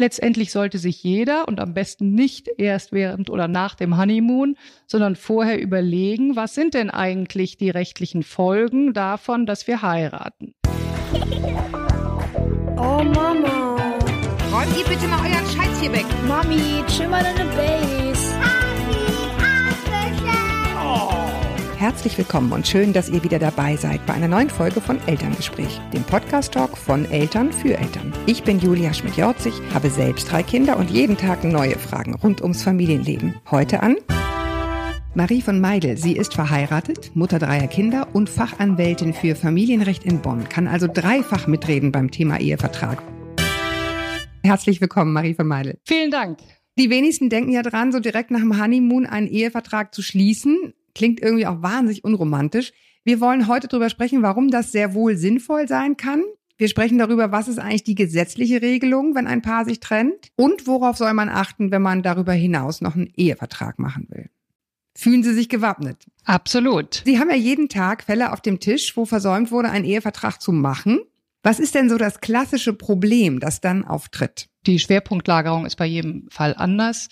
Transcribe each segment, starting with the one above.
letztendlich sollte sich jeder und am besten nicht erst während oder nach dem Honeymoon, sondern vorher überlegen, was sind denn eigentlich die rechtlichen Folgen davon, dass wir heiraten. Oh Mama. Räumt ihr bitte mal euren Scheiß hier weg. Mami, chill mal deine Base. Herzlich willkommen und schön, dass ihr wieder dabei seid bei einer neuen Folge von Elterngespräch, dem Podcast-Talk von Eltern für Eltern. Ich bin Julia Schmidt-Jorzig, habe selbst drei Kinder und jeden Tag neue Fragen rund ums Familienleben. Heute an Marie von Meidel. Sie ist verheiratet, Mutter dreier Kinder und Fachanwältin für Familienrecht in Bonn, kann also dreifach mitreden beim Thema Ehevertrag. Herzlich willkommen, Marie von Meidel. Vielen Dank. Die wenigsten denken ja dran, so direkt nach dem Honeymoon einen Ehevertrag zu schließen. Klingt irgendwie auch wahnsinnig unromantisch. Wir wollen heute darüber sprechen, warum das sehr wohl sinnvoll sein kann. Wir sprechen darüber, was ist eigentlich die gesetzliche Regelung, wenn ein Paar sich trennt und worauf soll man achten, wenn man darüber hinaus noch einen Ehevertrag machen will. Fühlen Sie sich gewappnet? Absolut. Sie haben ja jeden Tag Fälle auf dem Tisch, wo versäumt wurde, einen Ehevertrag zu machen. Was ist denn so das klassische Problem, das dann auftritt? Die Schwerpunktlagerung ist bei jedem Fall anders.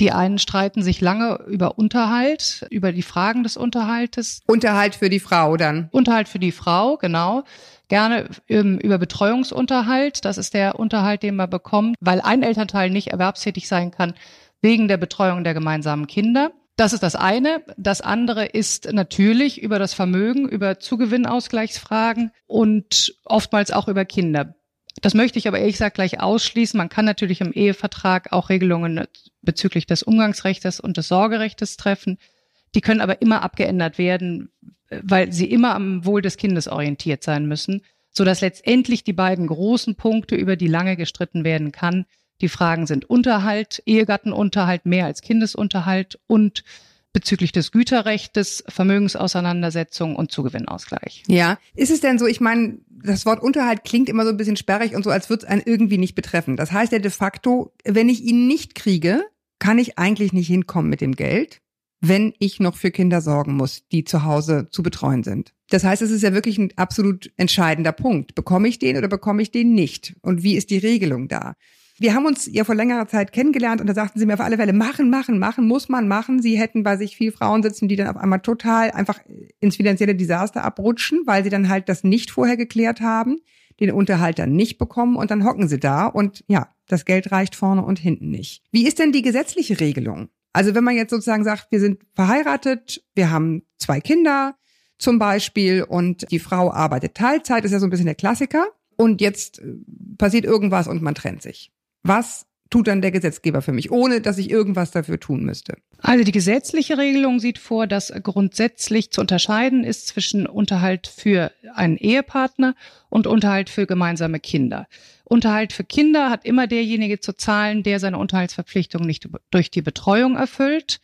Die einen streiten sich lange über Unterhalt, über die Fragen des Unterhaltes. Unterhalt für die Frau dann. Unterhalt für die Frau, genau. Gerne ähm, über Betreuungsunterhalt. Das ist der Unterhalt, den man bekommt, weil ein Elternteil nicht erwerbstätig sein kann wegen der Betreuung der gemeinsamen Kinder. Das ist das eine. Das andere ist natürlich über das Vermögen, über Zugewinnausgleichsfragen und oftmals auch über Kinder. Das möchte ich aber ehrlich gesagt gleich ausschließen. Man kann natürlich im Ehevertrag auch Regelungen bezüglich des Umgangsrechts und des Sorgerechtes treffen. Die können aber immer abgeändert werden, weil sie immer am Wohl des Kindes orientiert sein müssen, so dass letztendlich die beiden großen Punkte, über die lange gestritten werden kann, die Fragen sind Unterhalt, Ehegattenunterhalt mehr als Kindesunterhalt und bezüglich des Güterrechtes, Vermögensauseinandersetzung und Zugewinnausgleich. Ja, ist es denn so, ich meine, das Wort Unterhalt klingt immer so ein bisschen sperrig und so, als würde es einen irgendwie nicht betreffen. Das heißt ja de facto, wenn ich ihn nicht kriege, kann ich eigentlich nicht hinkommen mit dem Geld, wenn ich noch für Kinder sorgen muss, die zu Hause zu betreuen sind. Das heißt, es ist ja wirklich ein absolut entscheidender Punkt. Bekomme ich den oder bekomme ich den nicht? Und wie ist die Regelung da? Wir haben uns ja vor längerer Zeit kennengelernt und da sagten sie mir auf alle Fälle, machen, machen, machen, muss man machen. Sie hätten bei sich viel Frauen sitzen, die dann auf einmal total einfach ins finanzielle Desaster abrutschen, weil sie dann halt das nicht vorher geklärt haben, den Unterhalt dann nicht bekommen und dann hocken sie da und ja, das Geld reicht vorne und hinten nicht. Wie ist denn die gesetzliche Regelung? Also wenn man jetzt sozusagen sagt, wir sind verheiratet, wir haben zwei Kinder zum Beispiel und die Frau arbeitet Teilzeit, ist ja so ein bisschen der Klassiker. Und jetzt äh, passiert irgendwas und man trennt sich. Was tut dann der Gesetzgeber für mich, ohne dass ich irgendwas dafür tun müsste? Also die gesetzliche Regelung sieht vor, dass grundsätzlich zu unterscheiden ist zwischen Unterhalt für einen Ehepartner und Unterhalt für gemeinsame Kinder. Unterhalt für Kinder hat immer derjenige zu zahlen, der seine Unterhaltsverpflichtung nicht durch die Betreuung erfüllt.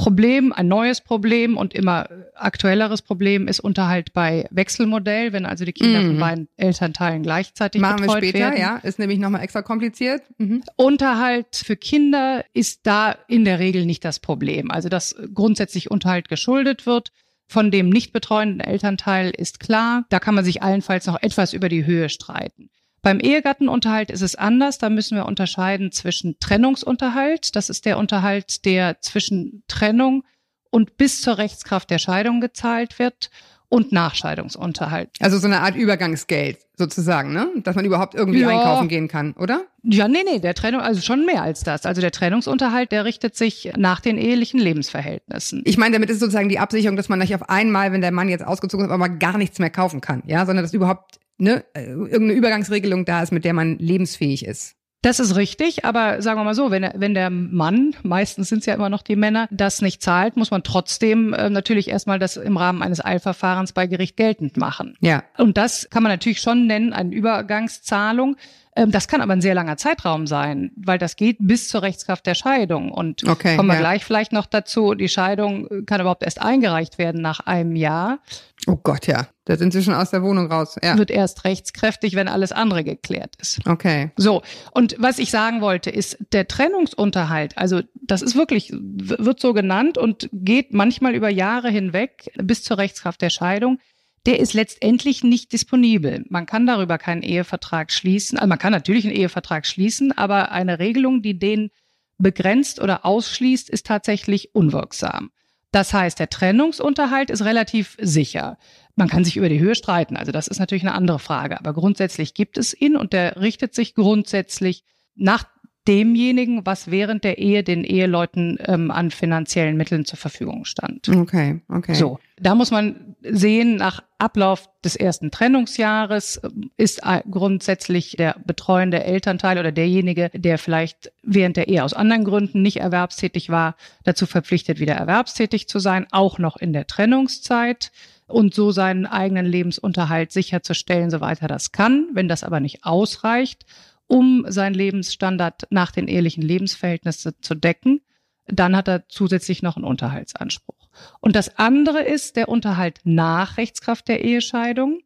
Problem, ein neues Problem und immer aktuelleres Problem ist Unterhalt bei Wechselmodell, wenn also die Kinder mhm. von beiden Elternteilen gleichzeitig Machen betreut wir später, werden. ja, ist nämlich nochmal extra kompliziert. Mhm. Unterhalt für Kinder ist da in der Regel nicht das Problem. Also dass grundsätzlich Unterhalt geschuldet wird. Von dem nicht betreuenden Elternteil ist klar, da kann man sich allenfalls noch etwas über die Höhe streiten. Beim Ehegattenunterhalt ist es anders. Da müssen wir unterscheiden zwischen Trennungsunterhalt. Das ist der Unterhalt, der zwischen Trennung und bis zur Rechtskraft der Scheidung gezahlt wird und Nachscheidungsunterhalt. Also so eine Art Übergangsgeld sozusagen, ne? Dass man überhaupt irgendwie ja. einkaufen gehen kann, oder? Ja, nee, nee, der Trennung, also schon mehr als das. Also der Trennungsunterhalt, der richtet sich nach den ehelichen Lebensverhältnissen. Ich meine, damit ist sozusagen die Absicherung, dass man nicht auf einmal, wenn der Mann jetzt ausgezogen ist, aber gar nichts mehr kaufen kann, ja, sondern dass überhaupt ne, äh, irgendeine Übergangsregelung da ist, mit der man lebensfähig ist. Das ist richtig, aber sagen wir mal so, wenn, wenn der Mann, meistens sind es ja immer noch die Männer, das nicht zahlt, muss man trotzdem äh, natürlich erstmal das im Rahmen eines Eilverfahrens bei Gericht geltend machen. Ja. Und das kann man natürlich schon nennen, eine Übergangszahlung. Ähm, das kann aber ein sehr langer Zeitraum sein, weil das geht bis zur Rechtskraft der Scheidung. Und okay, kommen wir ja. gleich vielleicht noch dazu, die Scheidung kann überhaupt erst eingereicht werden nach einem Jahr. Oh Gott, ja. Da sind sie schon aus der Wohnung raus. Ja. Wird erst rechtskräftig, wenn alles andere geklärt ist. Okay. So. Und was ich sagen wollte, ist der Trennungsunterhalt. Also, das ist wirklich, wird so genannt und geht manchmal über Jahre hinweg bis zur Rechtskraft der Scheidung der ist letztendlich nicht disponibel. Man kann darüber keinen Ehevertrag schließen. Also man kann natürlich einen Ehevertrag schließen, aber eine Regelung, die den begrenzt oder ausschließt, ist tatsächlich unwirksam. Das heißt, der Trennungsunterhalt ist relativ sicher. Man kann sich über die Höhe streiten, also das ist natürlich eine andere Frage, aber grundsätzlich gibt es ihn und der richtet sich grundsätzlich nach demjenigen, was während der Ehe den Eheleuten ähm, an finanziellen Mitteln zur Verfügung stand. Okay, okay. So, da muss man sehen, nach Ablauf des ersten Trennungsjahres äh, ist grundsätzlich der betreuende Elternteil oder derjenige, der vielleicht während der Ehe aus anderen Gründen nicht erwerbstätig war, dazu verpflichtet, wieder erwerbstätig zu sein, auch noch in der Trennungszeit und so seinen eigenen Lebensunterhalt sicherzustellen, soweit er das kann. Wenn das aber nicht ausreicht, um seinen Lebensstandard nach den ehelichen Lebensverhältnissen zu decken, dann hat er zusätzlich noch einen Unterhaltsanspruch. Und das andere ist der Unterhalt nach Rechtskraft der Ehescheidung.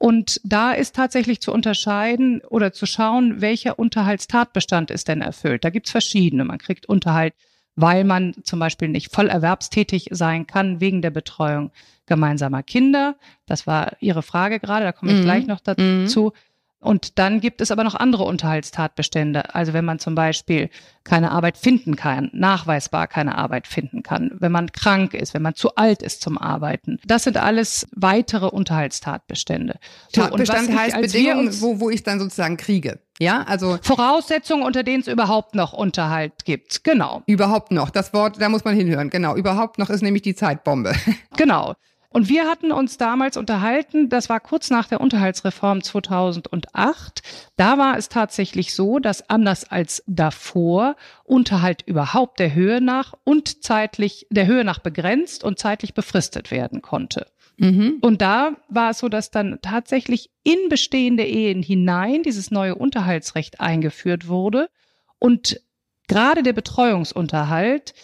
Und da ist tatsächlich zu unterscheiden oder zu schauen, welcher Unterhaltstatbestand ist denn erfüllt. Da gibt's verschiedene. Man kriegt Unterhalt, weil man zum Beispiel nicht voll erwerbstätig sein kann wegen der Betreuung gemeinsamer Kinder. Das war Ihre Frage gerade, da komme ich mhm. gleich noch dazu. Mhm. Und dann gibt es aber noch andere Unterhaltstatbestände. Also wenn man zum Beispiel keine Arbeit finden kann, nachweisbar keine Arbeit finden kann, wenn man krank ist, wenn man zu alt ist zum Arbeiten. Das sind alles weitere Unterhaltstatbestände. So, Tatbestand heißt Bedingungen, wo, wo ich dann sozusagen kriege. Ja, also Voraussetzungen, unter denen es überhaupt noch Unterhalt gibt. Genau. Überhaupt noch. Das Wort, da muss man hinhören. Genau. Überhaupt noch ist nämlich die Zeitbombe. Genau. Und wir hatten uns damals unterhalten, das war kurz nach der Unterhaltsreform 2008. Da war es tatsächlich so, dass anders als davor Unterhalt überhaupt der Höhe nach und zeitlich, der Höhe nach begrenzt und zeitlich befristet werden konnte. Mhm. Und da war es so, dass dann tatsächlich in bestehende Ehen hinein dieses neue Unterhaltsrecht eingeführt wurde und gerade der Betreuungsunterhalt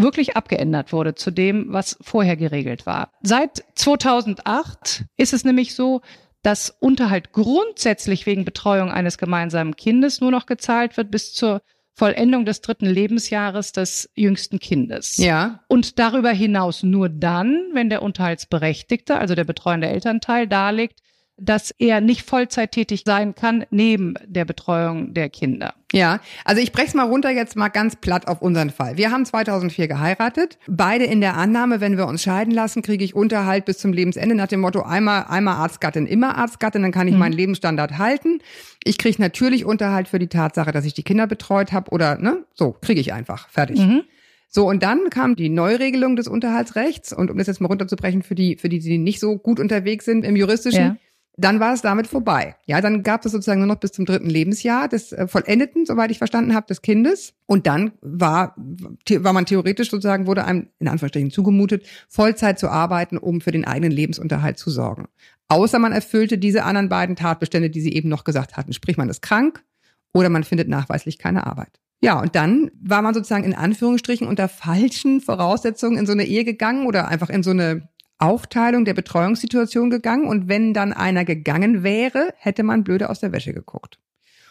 wirklich abgeändert wurde zu dem, was vorher geregelt war. Seit 2008 ist es nämlich so, dass Unterhalt grundsätzlich wegen Betreuung eines gemeinsamen Kindes nur noch gezahlt wird bis zur Vollendung des dritten Lebensjahres des jüngsten Kindes. Ja. Und darüber hinaus nur dann, wenn der Unterhaltsberechtigte, also der betreuende Elternteil, darlegt, dass er nicht Vollzeit tätig sein kann neben der Betreuung der Kinder. Ja, also ich brech's mal runter jetzt mal ganz platt auf unseren Fall. Wir haben 2004 geheiratet, beide in der Annahme, wenn wir uns scheiden lassen, kriege ich Unterhalt bis zum Lebensende nach dem Motto einmal einmal Arztgattin, immer Arztgattin, dann kann ich mhm. meinen Lebensstandard halten. Ich kriege natürlich Unterhalt für die Tatsache, dass ich die Kinder betreut habe oder ne, so kriege ich einfach fertig. Mhm. So, und dann kam die Neuregelung des Unterhaltsrechts. Und um das jetzt mal runterzubrechen für die, für die, die nicht so gut unterwegs sind im Juristischen, ja dann war es damit vorbei. Ja, dann gab es sozusagen nur noch bis zum dritten Lebensjahr des äh, vollendeten, soweit ich verstanden habe, des Kindes. Und dann war, war man theoretisch sozusagen, wurde einem in Anführungsstrichen zugemutet, Vollzeit zu arbeiten, um für den eigenen Lebensunterhalt zu sorgen. Außer man erfüllte diese anderen beiden Tatbestände, die Sie eben noch gesagt hatten. Sprich, man ist krank oder man findet nachweislich keine Arbeit. Ja, und dann war man sozusagen in Anführungsstrichen unter falschen Voraussetzungen in so eine Ehe gegangen oder einfach in so eine Aufteilung der Betreuungssituation gegangen und wenn dann einer gegangen wäre, hätte man blöde aus der Wäsche geguckt.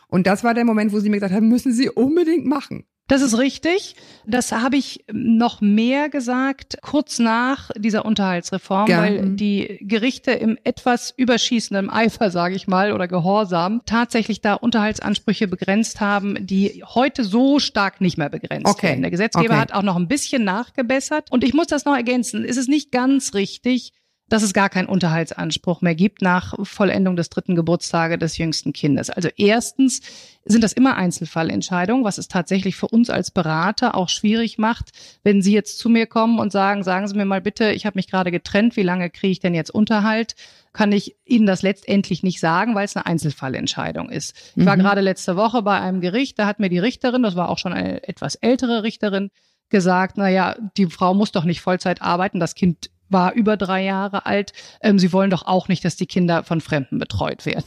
Und das war der Moment, wo sie mir gesagt haben, müssen Sie unbedingt machen. Das ist richtig. Das habe ich noch mehr gesagt, kurz nach dieser Unterhaltsreform, ja. weil die Gerichte im etwas überschießenden Eifer, sage ich mal, oder Gehorsam tatsächlich da Unterhaltsansprüche begrenzt haben, die heute so stark nicht mehr begrenzt okay. werden. Der Gesetzgeber okay. hat auch noch ein bisschen nachgebessert. Und ich muss das noch ergänzen. Es ist nicht ganz richtig, dass es gar keinen Unterhaltsanspruch mehr gibt nach Vollendung des dritten Geburtstages des jüngsten Kindes. Also erstens sind das immer Einzelfallentscheidungen, was es tatsächlich für uns als Berater auch schwierig macht, wenn Sie jetzt zu mir kommen und sagen, sagen Sie mir mal bitte, ich habe mich gerade getrennt, wie lange kriege ich denn jetzt Unterhalt? Kann ich Ihnen das letztendlich nicht sagen, weil es eine Einzelfallentscheidung ist. Ich war mhm. gerade letzte Woche bei einem Gericht, da hat mir die Richterin, das war auch schon eine etwas ältere Richterin, gesagt, na ja, die Frau muss doch nicht Vollzeit arbeiten, das Kind war über drei Jahre alt. Ähm, sie wollen doch auch nicht, dass die Kinder von Fremden betreut werden.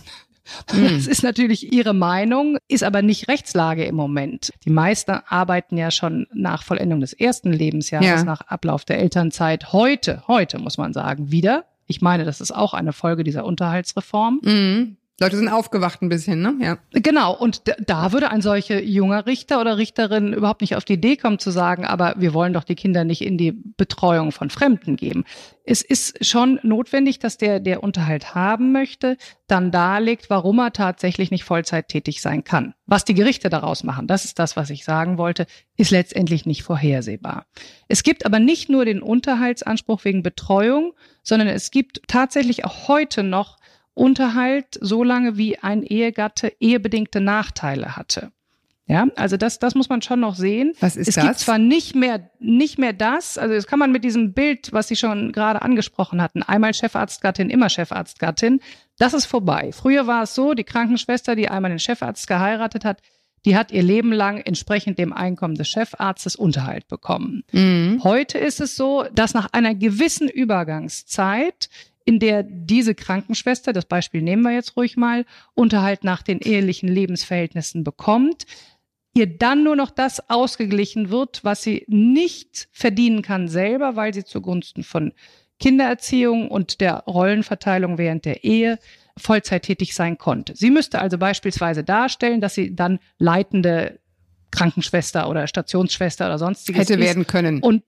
Hm. Das ist natürlich ihre Meinung, ist aber nicht Rechtslage im Moment. Die meisten arbeiten ja schon nach Vollendung des ersten Lebensjahres, ja. nach Ablauf der Elternzeit, heute, heute muss man sagen, wieder. Ich meine, das ist auch eine Folge dieser Unterhaltsreform. Mhm. Leute sind aufgewacht ein bisschen, ne? Ja. Genau, und da würde ein solcher junger Richter oder Richterin überhaupt nicht auf die Idee kommen zu sagen, aber wir wollen doch die Kinder nicht in die Betreuung von Fremden geben. Es ist schon notwendig, dass der, der Unterhalt haben möchte, dann darlegt, warum er tatsächlich nicht Vollzeit tätig sein kann. Was die Gerichte daraus machen, das ist das, was ich sagen wollte, ist letztendlich nicht vorhersehbar. Es gibt aber nicht nur den Unterhaltsanspruch wegen Betreuung, sondern es gibt tatsächlich auch heute noch Unterhalt so lange, wie ein Ehegatte ehebedingte Nachteile hatte. Ja, also das, das muss man schon noch sehen. Was ist es das? gibt zwar nicht mehr, nicht mehr das, also das kann man mit diesem Bild, was Sie schon gerade angesprochen hatten, einmal Chefarztgattin, immer Chefarztgattin, das ist vorbei. Früher war es so, die Krankenschwester, die einmal den Chefarzt geheiratet hat, die hat ihr Leben lang entsprechend dem Einkommen des Chefarztes Unterhalt bekommen. Mhm. Heute ist es so, dass nach einer gewissen Übergangszeit, in der diese Krankenschwester, das Beispiel nehmen wir jetzt ruhig mal, Unterhalt nach den ehelichen Lebensverhältnissen bekommt, ihr dann nur noch das ausgeglichen wird, was sie nicht verdienen kann selber, weil sie zugunsten von Kindererziehung und der Rollenverteilung während der Ehe Vollzeit tätig sein konnte. Sie müsste also beispielsweise darstellen, dass sie dann leitende Krankenschwester oder Stationsschwester oder sonstiges Hätte werden können. Und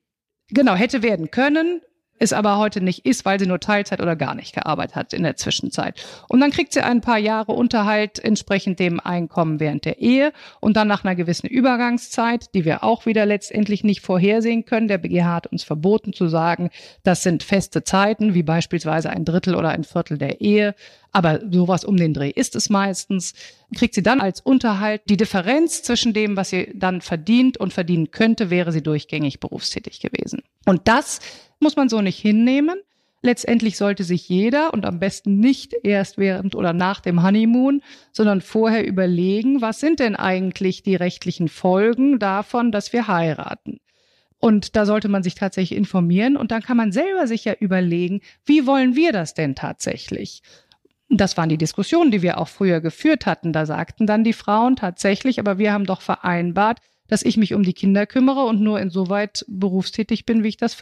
genau, hätte werden können, es aber heute nicht ist, weil sie nur Teilzeit oder gar nicht gearbeitet hat in der Zwischenzeit. Und dann kriegt sie ein paar Jahre Unterhalt entsprechend dem Einkommen während der Ehe und dann nach einer gewissen Übergangszeit, die wir auch wieder letztendlich nicht vorhersehen können. Der BGH hat uns verboten zu sagen, das sind feste Zeiten, wie beispielsweise ein Drittel oder ein Viertel der Ehe. Aber sowas um den Dreh ist es meistens. Kriegt sie dann als Unterhalt die Differenz zwischen dem, was sie dann verdient und verdienen könnte, wäre sie durchgängig berufstätig gewesen. Und das muss man so nicht hinnehmen. Letztendlich sollte sich jeder und am besten nicht erst während oder nach dem Honeymoon, sondern vorher überlegen, was sind denn eigentlich die rechtlichen Folgen davon, dass wir heiraten. Und da sollte man sich tatsächlich informieren und dann kann man selber sich ja überlegen, wie wollen wir das denn tatsächlich? Das waren die Diskussionen, die wir auch früher geführt hatten. Da sagten dann die Frauen tatsächlich, aber wir haben doch vereinbart, dass ich mich um die Kinder kümmere und nur insoweit berufstätig bin, wie ich das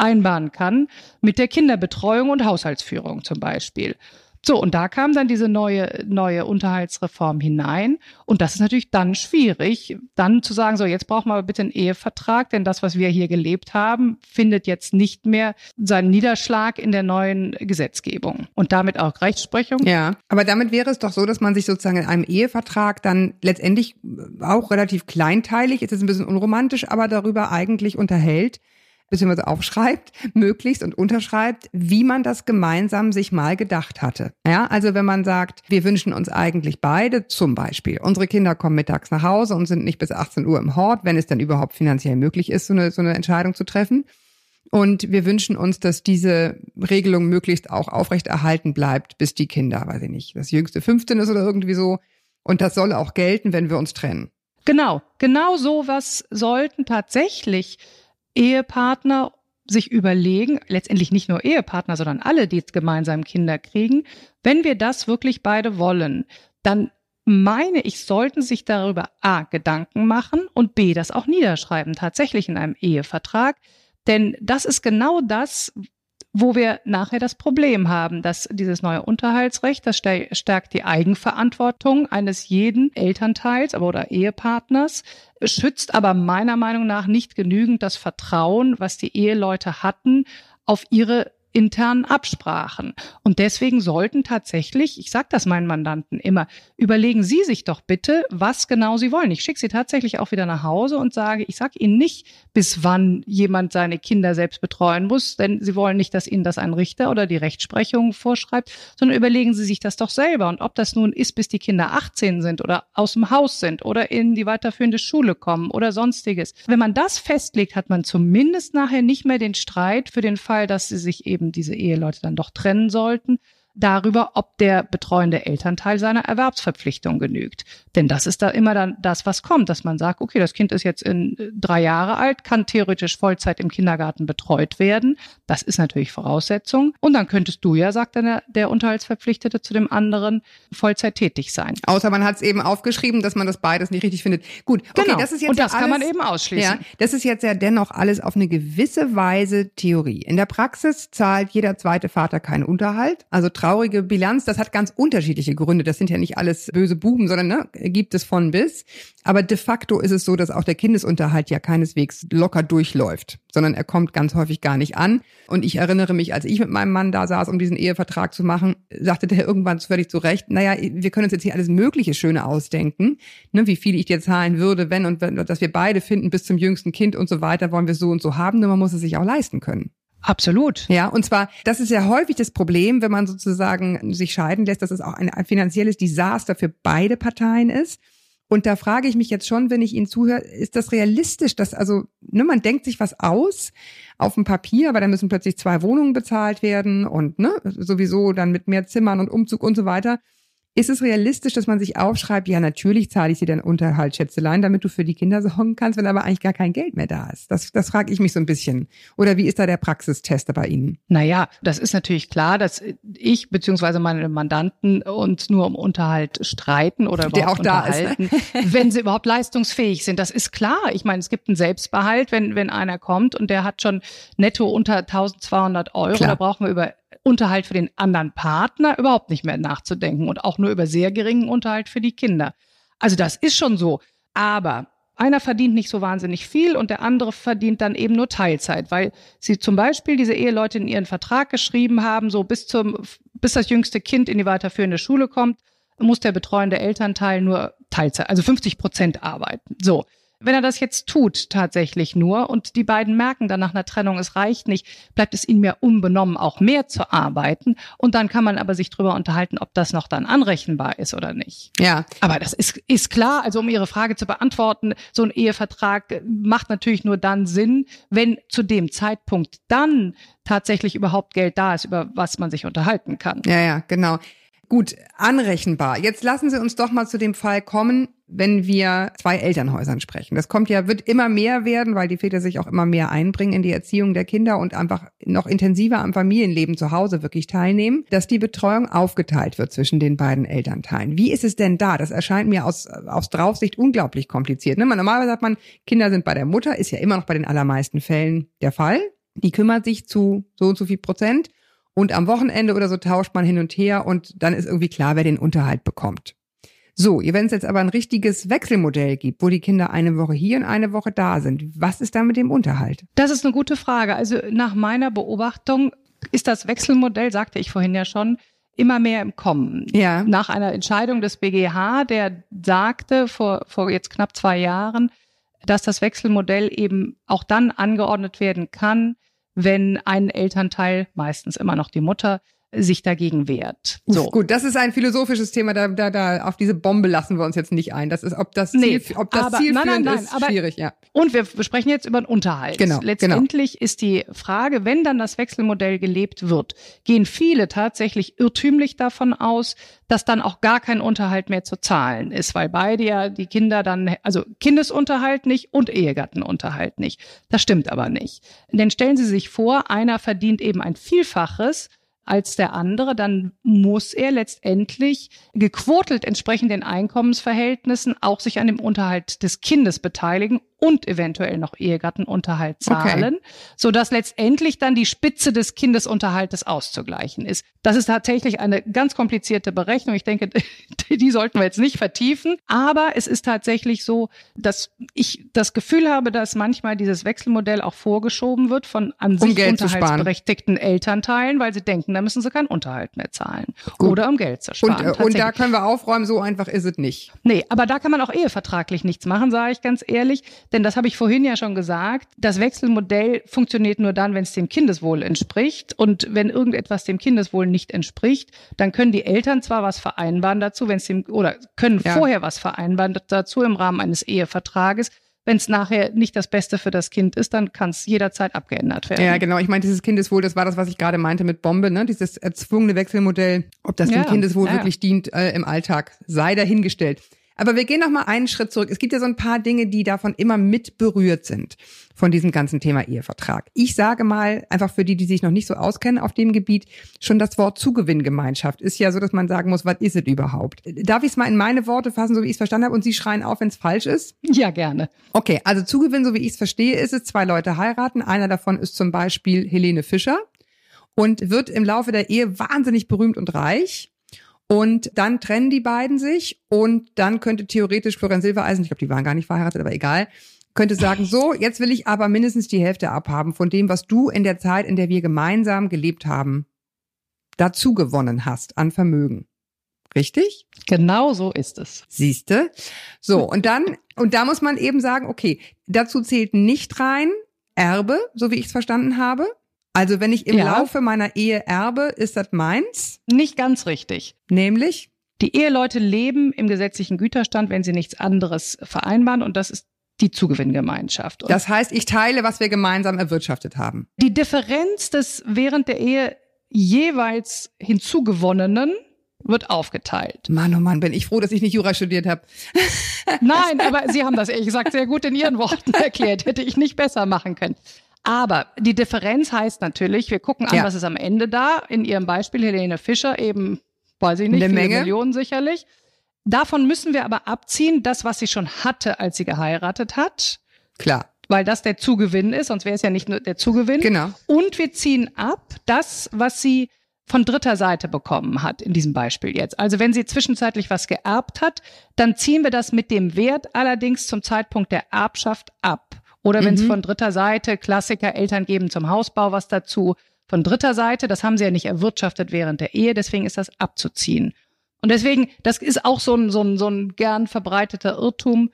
vereinbaren kann, mit der Kinderbetreuung und Haushaltsführung zum Beispiel. So, und da kam dann diese neue, neue Unterhaltsreform hinein. Und das ist natürlich dann schwierig, dann zu sagen, so, jetzt brauchen wir aber bitte einen Ehevertrag, denn das, was wir hier gelebt haben, findet jetzt nicht mehr seinen Niederschlag in der neuen Gesetzgebung. Und damit auch Rechtsprechung. Ja, aber damit wäre es doch so, dass man sich sozusagen in einem Ehevertrag dann letztendlich auch relativ kleinteilig, ist jetzt ein bisschen unromantisch, aber darüber eigentlich unterhält, beziehungsweise aufschreibt, möglichst und unterschreibt, wie man das gemeinsam sich mal gedacht hatte. Ja, also wenn man sagt, wir wünschen uns eigentlich beide, zum Beispiel, unsere Kinder kommen mittags nach Hause und sind nicht bis 18 Uhr im Hort, wenn es dann überhaupt finanziell möglich ist, so eine, so eine Entscheidung zu treffen. Und wir wünschen uns, dass diese Regelung möglichst auch aufrechterhalten bleibt, bis die Kinder, weiß ich nicht, das jüngste 15 ist oder irgendwie so. Und das soll auch gelten, wenn wir uns trennen. Genau, genau sowas sollten tatsächlich Ehepartner sich überlegen, letztendlich nicht nur Ehepartner, sondern alle, die jetzt gemeinsam Kinder kriegen, wenn wir das wirklich beide wollen, dann meine ich, sollten sich darüber A Gedanken machen und B das auch niederschreiben, tatsächlich in einem Ehevertrag. Denn das ist genau das, wo wir nachher das Problem haben, dass dieses neue Unterhaltsrecht, das stärkt die Eigenverantwortung eines jeden Elternteils oder Ehepartners, schützt aber meiner Meinung nach nicht genügend das Vertrauen, was die Eheleute hatten, auf ihre internen Absprachen. Und deswegen sollten tatsächlich, ich sage das meinen Mandanten immer, überlegen Sie sich doch bitte, was genau Sie wollen. Ich schicke Sie tatsächlich auch wieder nach Hause und sage, ich sage Ihnen nicht, bis wann jemand seine Kinder selbst betreuen muss, denn Sie wollen nicht, dass Ihnen das ein Richter oder die Rechtsprechung vorschreibt, sondern überlegen Sie sich das doch selber. Und ob das nun ist, bis die Kinder 18 sind oder aus dem Haus sind oder in die weiterführende Schule kommen oder sonstiges. Wenn man das festlegt, hat man zumindest nachher nicht mehr den Streit für den Fall, dass sie sich eben diese Eheleute dann doch trennen sollten, darüber, ob der betreuende Elternteil seiner Erwerbsverpflichtung genügt. Denn das ist da immer dann das, was kommt, dass man sagt, okay, das Kind ist jetzt in drei Jahre alt, kann theoretisch Vollzeit im Kindergarten betreut werden. Das ist natürlich Voraussetzung. Und dann könntest du ja, sagt dann der, der Unterhaltsverpflichtete zu dem anderen, Vollzeit tätig sein. Außer man hat es eben aufgeschrieben, dass man das beides nicht richtig findet. Gut, okay, genau. das ist jetzt Und das ja kann alles, man eben ausschließen. Ja, das ist jetzt ja dennoch alles auf eine gewisse Weise Theorie. In der Praxis zahlt jeder zweite Vater keinen Unterhalt, also traurige Bilanz. Das hat ganz unterschiedliche Gründe. Das sind ja nicht alles böse Buben, sondern ne, gibt es von bis. Aber de facto ist es so, dass auch der Kindesunterhalt ja keineswegs locker durchläuft, sondern er kommt ganz häufig gar nicht an. Und ich erinnere mich, als ich mit meinem Mann da saß, um diesen Ehevertrag zu machen, sagte der irgendwann völlig zu Recht, naja, wir können uns jetzt hier alles mögliche Schöne ausdenken, ne, wie viel ich dir zahlen würde, wenn und wenn, dass wir beide finden bis zum jüngsten Kind und so weiter, wollen wir so und so haben, nur man muss es sich auch leisten können. Absolut. Ja, und zwar, das ist ja häufig das Problem, wenn man sozusagen sich scheiden lässt, dass es auch ein, finanzielles Desaster für beide Parteien ist. Und da frage ich mich jetzt schon, wenn ich Ihnen zuhöre, ist das realistisch, dass also, ne, man denkt sich was aus auf dem Papier, aber dann müssen plötzlich zwei Wohnungen bezahlt werden und ne, sowieso dann mit mehr Zimmern und Umzug und so weiter. Ist es realistisch, dass man sich aufschreibt, ja, natürlich zahle ich dir deinen Unterhalt, Schätzelein, damit du für die Kinder sorgen kannst, wenn aber eigentlich gar kein Geld mehr da ist? Das, das frage ich mich so ein bisschen. Oder wie ist da der Praxistest bei Ihnen? Naja, das ist natürlich klar, dass ich beziehungsweise meine Mandanten uns nur um Unterhalt streiten oder Der überhaupt auch da ist, ne? unterhalten, wenn sie überhaupt leistungsfähig sind. Das ist klar. Ich meine, es gibt einen Selbstbehalt, wenn, wenn einer kommt und der hat schon netto unter 1200 Euro, Klar. da brauchen wir über Unterhalt für den anderen Partner überhaupt nicht mehr nachzudenken und auch nur über sehr geringen Unterhalt für die Kinder. Also das ist schon so. Aber einer verdient nicht so wahnsinnig viel und der andere verdient dann eben nur Teilzeit, weil sie zum Beispiel diese Eheleute in ihren Vertrag geschrieben haben, so bis zum, bis das jüngste Kind in die weiterführende Schule kommt, muss der betreuende Elternteil nur Teilzeit, also 50 Prozent arbeiten. So. Wenn er das jetzt tut, tatsächlich nur, und die beiden merken dann nach einer Trennung, es reicht nicht, bleibt es ihnen mehr unbenommen, auch mehr zu arbeiten. Und dann kann man aber sich drüber unterhalten, ob das noch dann anrechenbar ist oder nicht. Ja, Aber das ist, ist klar, also um Ihre Frage zu beantworten, so ein Ehevertrag macht natürlich nur dann Sinn, wenn zu dem Zeitpunkt dann tatsächlich überhaupt Geld da ist, über was man sich unterhalten kann. ja, ja, genau. Gut, anrechenbar. Jetzt lassen Sie uns doch mal zu dem Fall kommen, wenn wir zwei Elternhäusern sprechen. Das kommt ja, wird immer mehr werden, weil die Väter sich auch immer mehr einbringen in die Erziehung der Kinder und einfach noch intensiver am Familienleben zu Hause wirklich teilnehmen, dass die Betreuung aufgeteilt wird zwischen den beiden Elternteilen. Wie ist es denn da? Das erscheint mir aus, aus Draufsicht unglaublich kompliziert. Ne? Man, normalerweise sagt man, Kinder sind bei der Mutter, ist ja immer noch bei den allermeisten Fällen der Fall. Die kümmert sich zu so und so viel Prozent. Und am Wochenende oder so tauscht man hin und her und dann ist irgendwie klar, wer den Unterhalt bekommt. So, wenn es jetzt aber ein richtiges Wechselmodell gibt, wo die Kinder eine Woche hier und eine Woche da sind, was ist dann mit dem Unterhalt? Das ist eine gute Frage. Also nach meiner Beobachtung ist das Wechselmodell, sagte ich vorhin ja schon, immer mehr im Kommen. Ja. Nach einer Entscheidung des BGH, der sagte vor, vor jetzt knapp zwei Jahren, dass das Wechselmodell eben auch dann angeordnet werden kann, wenn ein Elternteil, meistens immer noch die Mutter, sich dagegen wehrt. So. Uff, gut, das ist ein philosophisches Thema, da, da, da auf diese Bombe lassen wir uns jetzt nicht ein. Das ist, ob das, Nee, Ziel, ob das aber- zielführend nein, nein, nein, ist, aber- schwierig, ja. Und wir sprechen jetzt über den Unterhalt. Genau, Letztendlich ist die Frage, wenn dann das Wechselmodell gelebt wird, gehen viele tatsächlich irrtümlich davon aus, dass dann auch gar kein Unterhalt mehr zu zahlen ist, weil beide ja die Kinder dann, also Kindesunterhalt nicht und Ehegattenunterhalt nicht. Das stimmt aber nicht. Denn stellen Sie sich vor, einer verdient eben ein Vielfaches als der andere, dann muss er letztendlich gequotelt entsprechend den Einkommensverhältnissen auch sich an dem Unterhalt des Kindes beteiligen und eventuell noch Ehegattenunterhalt zahlen, sodass letztendlich dann die Spitze des Kindesunterhaltes auszugleichen ist. Das ist tatsächlich eine ganz komplizierte Berechnung. Ich denke, die sollten wir jetzt nicht vertiefen. Aber es ist tatsächlich so, dass ich das Gefühl habe, dass manchmal dieses Wechselmodell auch vorgeschoben wird von an sich sparen. unterhaltsberechtigten Elternteilen, weil sie denken, da müssen sie keinen Unterhalt mehr zahlen. Gut. Oder um Geld zu Und, sparen. äh, und da können wir aufräumen, so einfach ist es nicht. Nee, aber da kann man auch ehevertraglich nichts machen, sage ich ganz ehrlich. Denn das habe ich vorhin ja schon gesagt. Das Wechselmodell funktioniert nur dann, wenn es dem Kindeswohl entspricht. Und wenn irgendetwas dem Kindeswohl nicht entspricht, dann können die Eltern zwar was vereinbaren dazu, wenn es dem, oder können Ja. vorher was vereinbaren dazu im Rahmen eines Ehevertrages. Wenn es nachher nicht das Beste für das Kind ist, dann kann es jederzeit abgeändert werden. Ja, genau. Ich meine, dieses Kindeswohl, das war das, was ich gerade meinte mit Bombe, ne? Dieses erzwungene Wechselmodell, ob das Ja, dem Kindeswohl ja, wirklich dient äh, im Alltag, sei dahingestellt. Aber wir gehen noch mal einen Schritt zurück. Es gibt ja so ein paar Dinge, die davon immer mit berührt sind von diesem ganzen Thema Ehevertrag. Ich sage mal, einfach für die, die sich noch nicht so auskennen auf dem Gebiet, schon das Wort Zugewinngemeinschaft ist ja so, dass man sagen muss, was ist es überhaupt? Darf ich es mal in meine Worte fassen, so wie ich es verstanden habe, und Sie schreien auf, wenn es falsch ist? ja, gerne. Okay, also Zugewinn, so wie ich es verstehe, ist es, zwei Leute heiraten. Einer davon ist zum Beispiel Helene Fischer. und wird im Laufe der Ehe wahnsinnig berühmt und reich. Und dann trennen die beiden sich und dann könnte theoretisch Florian Silbereisen, ich glaube, die waren gar nicht verheiratet, aber egal, könnte sagen, so, jetzt will ich aber mindestens die Hälfte abhaben von dem, was du in der Zeit, in der wir gemeinsam gelebt haben, dazu gewonnen hast an Vermögen. Richtig? Genau so ist es. Siehste? So, und dann, und da muss man eben sagen, okay, dazu zählt nicht rein Erbe, so wie ich es verstanden habe. Also wenn ich im Ja. Laufe meiner Ehe erbe, ist das meins, Nicht ganz richtig. nämlich, Die Eheleute leben im gesetzlichen Güterstand, wenn sie nichts anderes vereinbaren und das ist die Zugewinngemeinschaft. Und das heißt, ich teile, was wir gemeinsam erwirtschaftet haben. die Differenz des während der Ehe jeweils hinzugewonnenen wird aufgeteilt. Mann, oh Mann, bin ich froh, dass ich nicht Jura studiert habe. Nein, aber Sie haben das ehrlich gesagt sehr gut in Ihren Worten erklärt. Hätte ich nicht besser machen können. Aber die Differenz heißt natürlich, wir gucken an, Ja. was ist am Ende da. In Ihrem Beispiel Helene Fischer eben, weiß ich nicht, Eine Menge. Millionen sicherlich. Davon müssen wir aber abziehen, das, was sie schon hatte, als sie geheiratet hat, Klar, weil das der Zugewinn ist, sonst wäre es ja nicht nur der Zugewinn. genau. Und wir ziehen ab das, was sie von dritter Seite bekommen hat, in diesem Beispiel jetzt. Also wenn sie zwischenzeitlich was geerbt hat, dann ziehen wir das mit dem Wert allerdings zum Zeitpunkt der Erbschaft ab. Oder wenn es Mhm. von dritter Seite, Klassiker, Eltern geben zum Hausbau was dazu, von dritter Seite, das haben sie ja nicht erwirtschaftet während der Ehe, deswegen ist das abzuziehen. Und deswegen, das ist auch so ein, so ein, so ein gern verbreiteter Irrtum.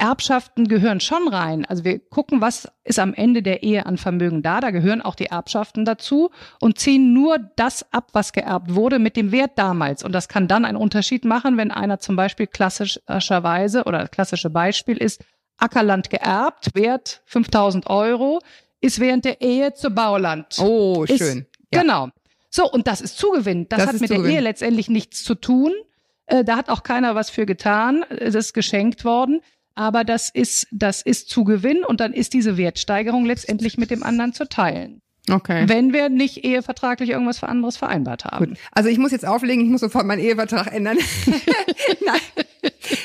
Erbschaften gehören schon rein. Also wir gucken, was ist am Ende der Ehe an Vermögen da. Da gehören auch die Erbschaften dazu und ziehen nur das ab, was geerbt wurde, mit dem Wert damals. Und das kann dann einen Unterschied machen, wenn einer zum Beispiel klassischerweise oder das klassische Beispiel ist, Ackerland geerbt, Wert 5000 Euro, ist während der Ehe zu Bauland. Oh, Ist- schön. Ja. Genau. So, und das ist Zugewinn. Das, Das hat mit der Zugewinn. Ehe letztendlich nichts zu tun. Äh, da hat auch keiner was für getan. Es ist geschenkt worden. Aber das ist, das ist Zugewinn und dann ist diese Wertsteigerung letztendlich mit dem anderen zu teilen. Okay. Wenn wir nicht ehevertraglich irgendwas für anderes vereinbart haben. Gut. Also ich muss jetzt auflegen, ich muss sofort meinen Ehevertrag ändern. nein.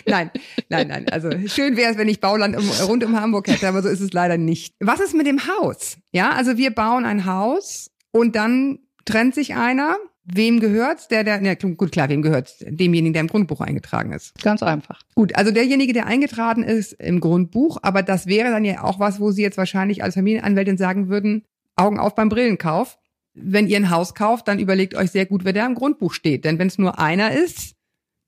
Nein, nein, nein. Also schön wäre es, wenn ich Bauland um, rund um Hamburg hätte, aber so ist es leider nicht. Was ist mit dem Haus? Ja, also wir bauen ein Haus und dann trennt sich einer. Wem gehört? Der, der, ja, gut, klar, wem gehört? Demjenigen, der im Grundbuch eingetragen ist. Ganz einfach. Gut, also derjenige, der eingetragen ist im Grundbuch, aber das wäre dann ja auch was, wo Sie jetzt wahrscheinlich als Familienanwältin sagen würden, Augen auf beim Brillenkauf. Wenn ihr ein Haus kauft, dann überlegt euch sehr gut, wer da im Grundbuch steht. Denn wenn es nur einer ist,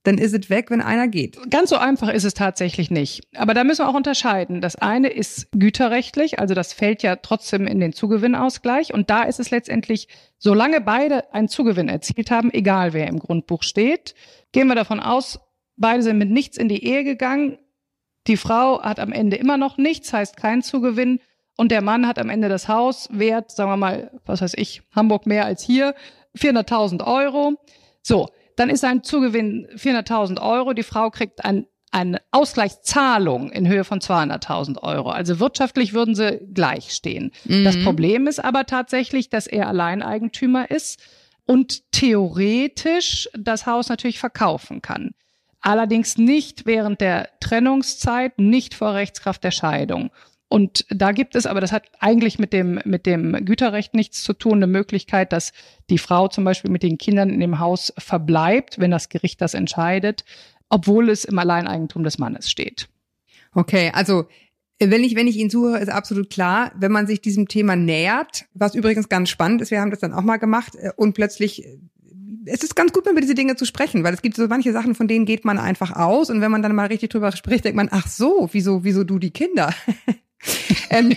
dann ist es weg, wenn einer geht. Ganz so einfach ist es tatsächlich nicht. Aber da müssen wir auch unterscheiden. Das eine ist güterrechtlich, also das fällt ja trotzdem in den Zugewinnausgleich. Und da ist es letztendlich, solange beide einen Zugewinn erzielt haben, egal wer im Grundbuch steht, gehen wir davon aus, beide sind mit nichts in die Ehe gegangen. Die Frau hat am Ende immer noch nichts, heißt kein Zugewinn. Und der Mann hat am Ende das Haus wert, sagen wir mal, was weiß ich, Hamburg mehr als hier, 400.000 Euro. So, dann ist ein Zugewinn 400.000 Euro. Die Frau kriegt ein, eine Ausgleichszahlung in Höhe von 200.000 Euro. Also wirtschaftlich würden sie gleich stehen. Das Problem ist aber tatsächlich, dass er Alleineigentümer ist und theoretisch das Haus natürlich verkaufen kann. Allerdings nicht während der Trennungszeit, nicht vor Rechtskraft der Scheidung. Und da gibt es, aber das hat eigentlich mit dem, mit dem Güterrecht nichts zu tun, eine Möglichkeit, dass die Frau zum Beispiel mit den Kindern in dem Haus verbleibt, wenn das Gericht das entscheidet, obwohl es im Alleineigentum des Mannes steht. Okay, also wenn ich, wenn ich Ihnen zuhöre, ist absolut klar, wenn man sich diesem Thema nähert, was übrigens ganz spannend ist, wir haben das dann auch mal gemacht äh, und plötzlich äh, es ist ganz gut, über diese Dinge zu sprechen, weil es gibt so manche Sachen, von denen geht man einfach aus und wenn man dann mal richtig drüber spricht, denkt man, ach so, wieso, wieso du die Kinder? ähm,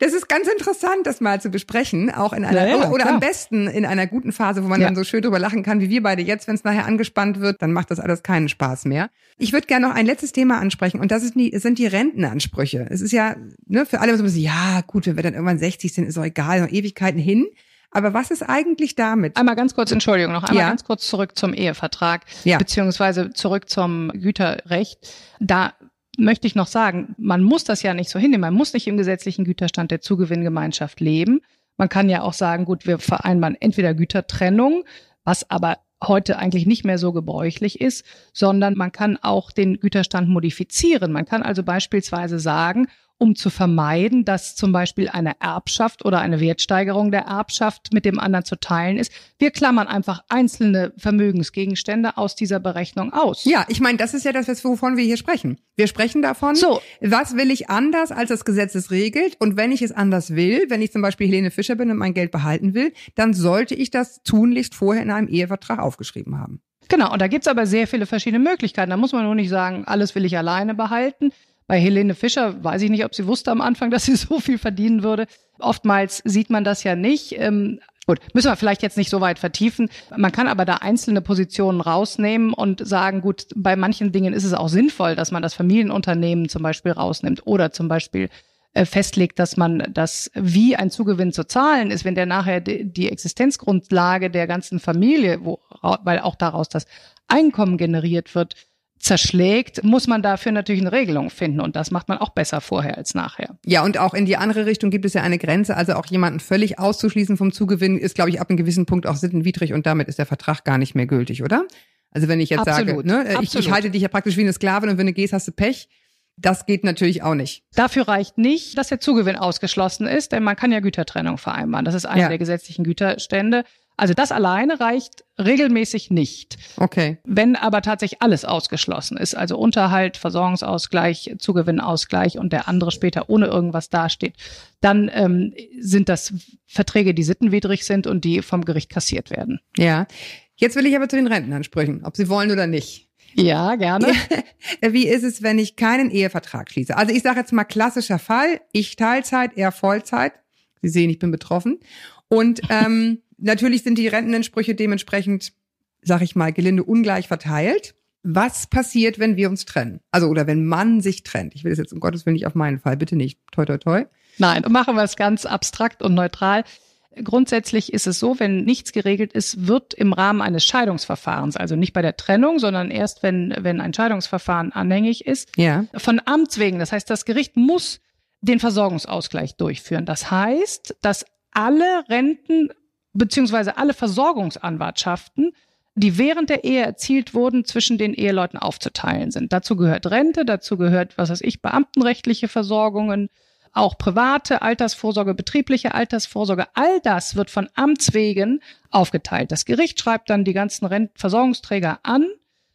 das ist ganz interessant, das mal zu besprechen, auch in einer, Ja, ja, oder klar. am besten in einer guten Phase, wo man Ja. dann so schön drüber lachen kann, wie wir beide jetzt, wenn es nachher angespannt wird, dann macht das alles keinen Spaß mehr. Ich würde gerne noch ein letztes Thema ansprechen und das ist die, sind die Rentenansprüche. Es ist ja ne, für alle so ein bisschen, ja gut, wenn wir dann irgendwann 60 sind, ist auch egal, noch Ewigkeiten hin. Aber was ist eigentlich damit? Einmal ganz kurz, Entschuldigung, noch einmal Ja. ganz kurz zurück zum Ehevertrag, Ja. beziehungsweise zurück zum Güterrecht. Da möchte ich noch sagen, man muss das ja nicht so hinnehmen. Man muss nicht im gesetzlichen Güterstand der Zugewinngemeinschaft leben. Man kann ja auch sagen, gut, wir vereinbaren entweder Gütertrennung, was aber heute eigentlich nicht mehr so gebräuchlich ist, sondern man kann auch den Güterstand modifizieren. Man kann also beispielsweise sagen, um zu vermeiden, dass zum Beispiel eine Erbschaft oder eine Wertsteigerung der Erbschaft mit dem anderen zu teilen ist. Wir klammern einfach einzelne Vermögensgegenstände aus dieser Berechnung aus. Ja, ich meine, das ist ja das, wovon wir hier sprechen. Wir sprechen davon, So. was will ich anders, als das Gesetz es regelt. Und wenn ich es anders will, wenn ich zum Beispiel Helene Fischer bin und mein Geld behalten will, dann sollte ich das tunlichst vorher in einem Ehevertrag aufgeschrieben haben. Genau, und da gibt's aber sehr viele verschiedene Möglichkeiten. Da muss man nur nicht sagen, alles will ich alleine behalten. Bei Helene Fischer weiß ich nicht, ob sie wusste am Anfang, dass sie so viel verdienen würde. Oftmals sieht man das ja nicht. Ähm, gut, müssen wir vielleicht jetzt nicht so weit vertiefen. Man kann aber da einzelne Positionen rausnehmen und sagen, gut, bei manchen Dingen ist es auch sinnvoll, dass man das Familienunternehmen zum Beispiel rausnimmt oder zum Beispiel äh, festlegt, dass man das, wie ein Zugewinn zu zahlen ist, wenn der nachher die, Existenzgrundlage der ganzen Familie, wo, weil auch daraus das Einkommen generiert wird, zerschlägt, muss man dafür natürlich eine Regelung finden. Und das macht man auch besser vorher als nachher. Ja, und auch in die andere Richtung gibt es ja eine Grenze. Also auch jemanden völlig auszuschließen vom Zugewinn ist, glaube ich, ab einem gewissen Punkt auch sittenwidrig und damit ist der Vertrag gar nicht mehr gültig, oder? Also wenn ich jetzt Absolut, sage, ne, ich, ich halte dich ja praktisch wie eine Sklavin und wenn du gehst, hast du Pech. Das geht natürlich auch nicht. Dafür reicht nicht, dass der Zugewinn ausgeschlossen ist, denn man kann ja Gütertrennung vereinbaren. Das ist einer Ja. der gesetzlichen Güterstände. Also das alleine reicht regelmäßig nicht. Okay. Wenn aber tatsächlich alles ausgeschlossen ist, also Unterhalt, Versorgungsausgleich, Gewinnausgleich und der andere später ohne irgendwas dasteht, dann ähm, sind das Verträge, die sittenwidrig sind und die vom Gericht kassiert werden. Ja. Jetzt will ich aber zu den Rentenansprüchen, ob sie wollen oder nicht. Ja, gerne. Wie ist es, wenn ich keinen Ehevertrag schließe? Also ich sage jetzt mal klassischer Fall, ich Teilzeit, er Vollzeit. Sie sehen, ich bin betroffen. Und ähm, natürlich sind die Rentenansprüche dementsprechend, sag ich mal, gelinde ungleich verteilt. Was passiert, wenn wir uns trennen? Also oder wenn man sich trennt? Ich will das jetzt um Gottes Willen nicht auf meinen Fall, bitte nicht. Toi toi toi. Nein, machen wir es ganz abstrakt und neutral. Grundsätzlich ist es so, wenn nichts geregelt ist, wird im Rahmen eines Scheidungsverfahrens, also nicht bei der Trennung, sondern erst wenn, wenn ein Scheidungsverfahren anhängig ist, Ja. von Amts wegen. Das heißt, das Gericht muss den Versorgungsausgleich durchführen. Das heißt, dass alle Renten beziehungsweise alle Versorgungsanwartschaften, die während der Ehe erzielt wurden, zwischen den Eheleuten aufzuteilen sind. Dazu gehört Rente, dazu gehört, was weiß ich, beamtenrechtliche Versorgungen, auch private Altersvorsorge, betriebliche Altersvorsorge, all das wird von Amts wegen aufgeteilt. Das Gericht schreibt dann die ganzen Rent Versorgungsträger an,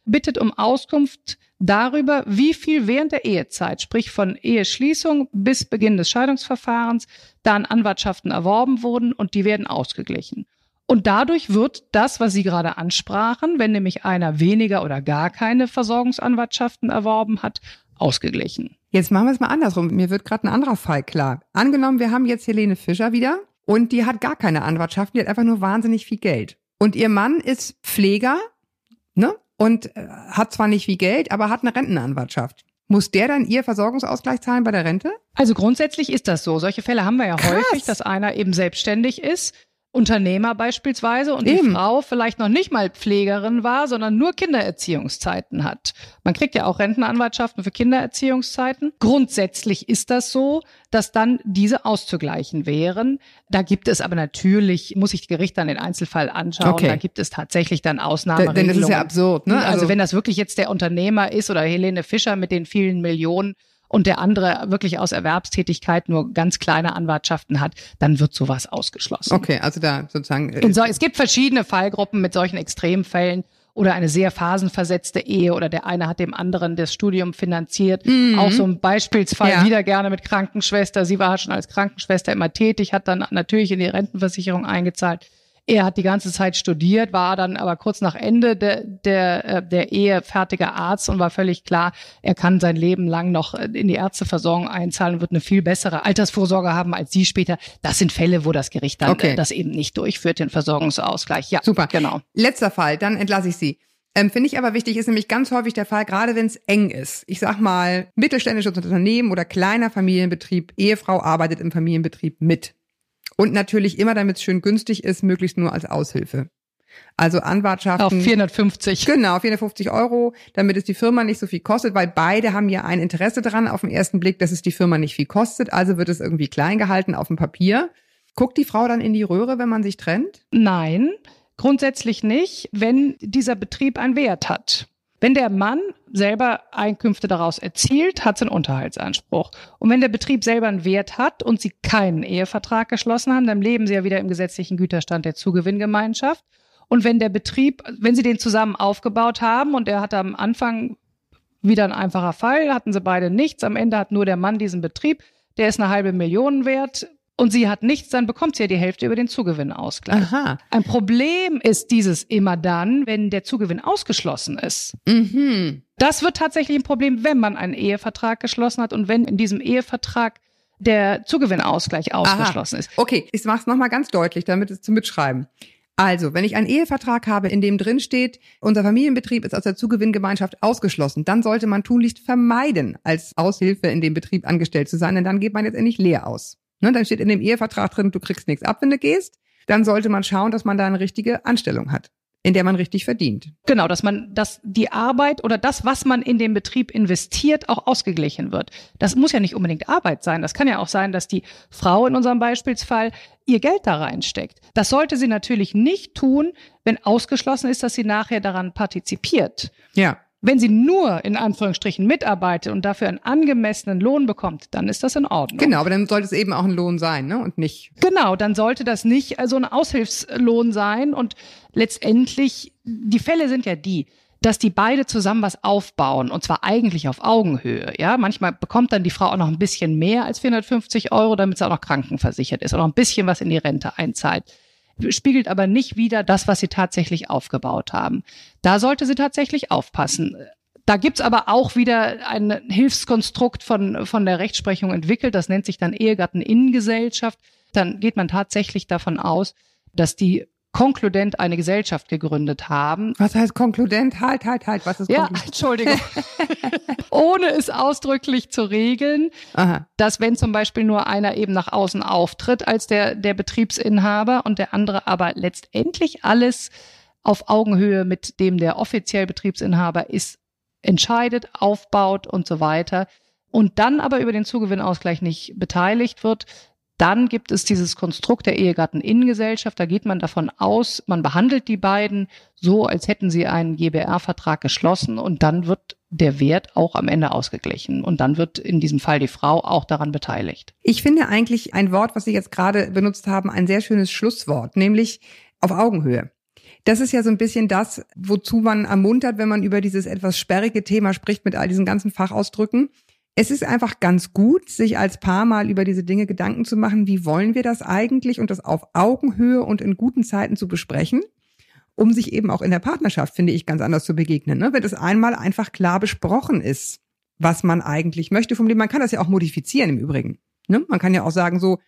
bittet um Auskunft darüber, wie viel während der Ehezeit, sprich von Eheschließung bis Beginn des Scheidungsverfahrens, da an Anwartschaften erworben wurden und die werden ausgeglichen. Und dadurch wird das, was Sie gerade ansprachen, wenn nämlich einer weniger oder gar keine Versorgungsanwartschaften erworben hat, ausgeglichen. Jetzt machen wir es mal andersrum. Mir wird gerade ein anderer Fall klar. Angenommen, wir haben jetzt Helene Fischer wieder und die hat gar keine Anwartschaft, die hat einfach nur wahnsinnig viel Geld. Und ihr Mann ist Pfleger, ne? Und äh, hat zwar nicht viel Geld, aber hat eine Rentenanwartschaft. Muss der dann ihr Versorgungsausgleich zahlen bei der Rente? Also grundsätzlich ist das so. Solche Fälle haben wir ja Krass. häufig, dass einer eben selbstständig ist, Unternehmer beispielsweise, und die Eben. Frau vielleicht noch nicht mal Pflegerin war, sondern nur Kindererziehungszeiten hat. Man kriegt ja auch Rentenanwartschaften für Kindererziehungszeiten. Grundsätzlich ist das so, dass dann diese auszugleichen wären. Da gibt es aber natürlich, muss sich Gericht dann den Einzelfall anschauen, Okay. da gibt es tatsächlich dann Denn Ausnahmeregelungen. das ist ja absurd, ne? Also, wenn das wirklich jetzt der Unternehmer ist oder Helene Fischer mit den vielen Millionen und der andere wirklich aus Erwerbstätigkeit nur ganz kleine Anwartschaften hat, dann wird sowas ausgeschlossen. Okay, also da sozusagen. äh, so, es gibt verschiedene Fallgruppen mit solchen Extremfällen oder eine sehr phasenversetzte Ehe oder der eine hat dem anderen das Studium finanziert. Auch so ein Beispielsfall Ja. wieder gerne mit Krankenschwester. Sie war schon als Krankenschwester immer tätig, hat dann natürlich in die Rentenversicherung eingezahlt. Er hat die ganze Zeit studiert, war dann aber kurz nach Ende der, der, äh, der Ehe fertiger Arzt und war völlig klar, er kann sein Leben lang noch äh, in die Ärzteversorgung einzahlen und wird eine viel bessere Altersvorsorge haben als sie später. Das sind Fälle, wo das Gericht dann Okay. äh, das eben nicht durchführt, den Versorgungsausgleich. Ja, Super. Genau. Letzter Fall, dann entlasse ich Sie. Ähm, Finde ich aber wichtig, ist nämlich ganz häufig der Fall, gerade wenn es eng ist. Ich sag mal, mittelständisches Unternehmen oder kleiner Familienbetrieb, Ehefrau arbeitet im Familienbetrieb mit. Und natürlich immer, damit es schön günstig ist, möglichst nur als Aushilfe. Also Auf Anwartschaften. 450. Genau, 450 Euro, damit es die Firma nicht so viel kostet, weil beide haben ja ein Interesse dran auf den ersten Blick, dass es die Firma nicht viel kostet. Also wird es irgendwie klein gehalten auf dem Papier. Guckt die Frau dann in die Röhre, wenn man sich trennt? Nein, grundsätzlich nicht, wenn dieser Betrieb einen Wert hat. Wenn der Mann selber Einkünfte daraus erzielt, hat sie einen Unterhaltsanspruch. Und wenn der Betrieb selber einen Wert hat und sie keinen Ehevertrag geschlossen haben, dann leben sie ja wieder im gesetzlichen Güterstand der Zugewinngemeinschaft. Und wenn der Betrieb, wenn sie den zusammen aufgebaut haben und er hatte am Anfang wieder ein einfacher Fall, hatten sie beide nichts, am Ende hat nur der Mann diesen Betrieb, der ist eine halbe Million wert, und sie hat nichts, dann bekommt sie ja die Hälfte über den Zugewinnausgleich. Aha. Ein Problem ist dieses immer dann, wenn der Zugewinn ausgeschlossen ist. Mhm. Das wird tatsächlich ein Problem, wenn man einen Ehevertrag geschlossen hat und wenn in diesem Ehevertrag der Zugewinnausgleich ausgeschlossen ist. Okay, ich mache es nochmal ganz deutlich, damit es zum Mitschreiben. Also, wenn ich einen Ehevertrag habe, in dem drin steht, unser Familienbetrieb ist aus der Zugewinngemeinschaft ausgeschlossen, dann sollte man tunlichst vermeiden, als Aushilfe in dem Betrieb angestellt zu sein, denn dann geht man letztendlich leer aus. Ne, dann steht in dem Ehevertrag drin, du kriegst nichts ab, wenn du gehst. Dann sollte man schauen, dass man da eine richtige Anstellung hat, in der man richtig verdient. Genau, dass man, dass die Arbeit oder das, was man in den Betrieb investiert, auch ausgeglichen wird. Das muss ja nicht unbedingt Arbeit sein. Das kann ja auch sein, dass die Frau in unserem Beispielsfall ihr Geld da reinsteckt. Das sollte sie natürlich nicht tun, wenn ausgeschlossen ist, dass sie nachher daran partizipiert. Ja. Wenn sie nur in Anführungsstrichen mitarbeitet und dafür einen angemessenen Lohn bekommt, dann ist das in Ordnung. Genau, aber dann sollte es eben auch ein Lohn sein, ne? Und nicht. Genau, dann sollte das nicht äh, so ein Aushilfslohn sein. Und letztendlich, die Fälle sind ja die, dass die beide zusammen was aufbauen und zwar eigentlich auf Augenhöhe. Ja, manchmal bekommt dann die Frau auch noch ein bisschen mehr als 450 Euro, damit sie auch noch krankenversichert ist oder noch ein bisschen was in die Rente einzahlt spiegelt aber nicht wieder das, was sie tatsächlich aufgebaut haben. Da sollte sie tatsächlich aufpassen. Da gibt's aber auch wieder ein Hilfskonstrukt von, von der Rechtsprechung entwickelt, das nennt sich dann Ehegatteninnengesellschaft. Dann geht man tatsächlich davon aus, dass die konkludent eine Gesellschaft gegründet haben. Was heißt konkludent? Halt, halt, halt. Was ist Ja, konkludent? Entschuldigung. Ohne es ausdrücklich zu regeln, Aha. dass wenn zum Beispiel nur einer eben nach außen auftritt als der, der Betriebsinhaber und der andere aber letztendlich alles auf Augenhöhe mit dem der offiziell Betriebsinhaber ist, entscheidet, aufbaut und so weiter und dann aber über den Zugewinnausgleich nicht beteiligt wird, dann gibt es dieses Konstrukt der Ehegatteninnengesellschaft. Da geht man davon aus, man behandelt die beiden so, als hätten sie einen GBR-Vertrag geschlossen und dann wird der Wert auch am Ende ausgeglichen. Und dann wird in diesem Fall die Frau auch daran beteiligt. Ich finde eigentlich ein Wort, was Sie jetzt gerade benutzt haben, ein sehr schönes Schlusswort, nämlich auf Augenhöhe. Das ist ja so ein bisschen das, wozu man ermuntert, wenn man über dieses etwas sperrige Thema spricht mit all diesen ganzen Fachausdrücken. Es ist einfach ganz gut, sich als Paar mal über diese Dinge Gedanken zu machen, wie wollen wir das eigentlich und das auf Augenhöhe und in guten Zeiten zu besprechen, um sich eben auch in der Partnerschaft, finde ich, ganz anders zu begegnen. Ne? Wenn es einmal einfach klar besprochen ist, was man eigentlich möchte vom Leben. Man kann das ja auch modifizieren im Übrigen. Ne? Man kann ja auch sagen, so,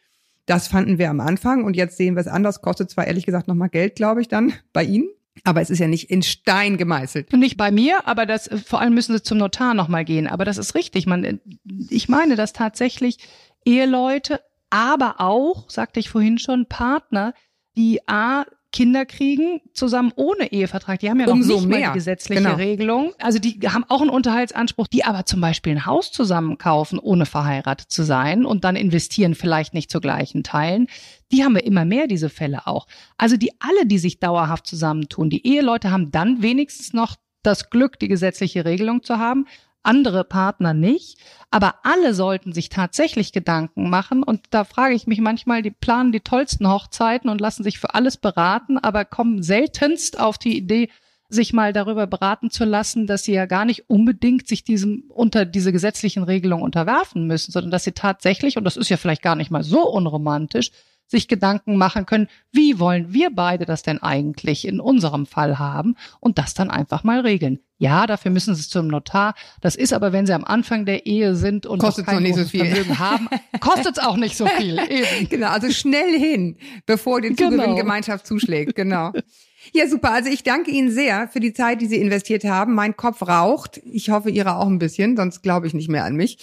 das fanden wir am Anfang und jetzt sehen wir es anders. Kostet zwar ehrlich gesagt nochmal Geld, glaube ich, dann bei Ihnen. Aber es ist ja nicht in Stein gemeißelt. Nicht bei mir, aber das, vor allem müssen sie zum Notar nochmal gehen. Aber das ist richtig. Man, ich meine, dass tatsächlich Eheleute, aber auch, sagte ich vorhin schon, Partner, die A, Kinder kriegen, zusammen ohne Ehevertrag. Die haben ja noch Umso nicht mal mehr. die gesetzliche Genau. Regelung. Also die haben auch einen Unterhaltsanspruch, die aber zum Beispiel ein Haus zusammen kaufen, ohne verheiratet zu sein und dann investieren vielleicht nicht zu gleichen Teilen. Die haben wir immer mehr, diese Fälle auch. Also die alle, die sich dauerhaft zusammentun. Die Eheleute haben dann wenigstens noch das Glück, die gesetzliche Regelung zu haben. Andere Partner nicht. Aber alle sollten sich tatsächlich Gedanken machen. Und da frage ich mich manchmal, die planen die tollsten Hochzeiten und lassen sich für alles beraten, aber kommen seltenst auf die Idee, sich mal darüber beraten zu lassen, dass sie ja gar nicht unbedingt sich diesem unter diese gesetzlichen Regelungen unterwerfen müssen, sondern dass sie tatsächlich, und das ist ja vielleicht gar nicht mal so unromantisch, sich Gedanken machen können, wie wollen wir beide das denn eigentlich in unserem Fall haben und das dann einfach mal regeln. Ja, dafür müssen sie zum Notar. Das ist aber, wenn sie am Anfang der Ehe sind und Kostet's noch kein noch nicht so viel. Vermögen haben, kostet es auch nicht so viel. Eben. Genau, also schnell hin, bevor die Genau. Zugewinngemeinschaft zuschlägt. Genau. Ja, super. Also ich danke Ihnen sehr für die Zeit, die Sie investiert haben. Mein Kopf raucht. Ich hoffe, Ihre auch ein bisschen, sonst glaube ich nicht mehr an mich.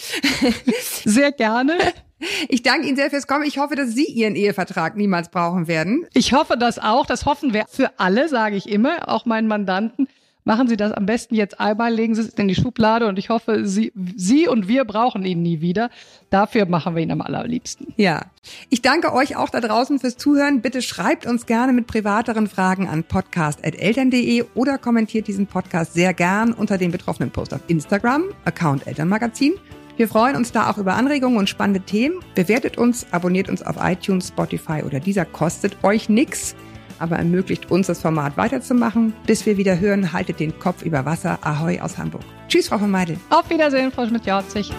Sehr gerne. Ich danke Ihnen sehr fürs Kommen. Ich hoffe, dass Sie Ihren Ehevertrag niemals brauchen werden. Ich hoffe das auch. Das hoffen wir für alle, sage ich immer, auch meinen Mandanten. Machen Sie das am besten jetzt einmal, legen Sie es in die Schublade und ich hoffe, Sie, Sie und wir brauchen ihn nie wieder. Dafür machen wir ihn am allerliebsten. Ja. Ich danke euch auch da draußen fürs Zuhören. Bitte schreibt uns gerne mit privateren Fragen an podcast.eltern.de oder kommentiert diesen Podcast sehr gern unter dem betroffenen Post auf Instagram, Account Elternmagazin. Wir freuen uns da auch über Anregungen und spannende Themen. Bewertet uns, abonniert uns auf iTunes, Spotify oder dieser kostet euch nichts aber ermöglicht uns das Format weiterzumachen. Bis wir wieder hören, haltet den Kopf über Wasser. Ahoi aus Hamburg. Tschüss, Frau von Meidel. Auf Wiedersehen, Frau Schmidt-Jorzig.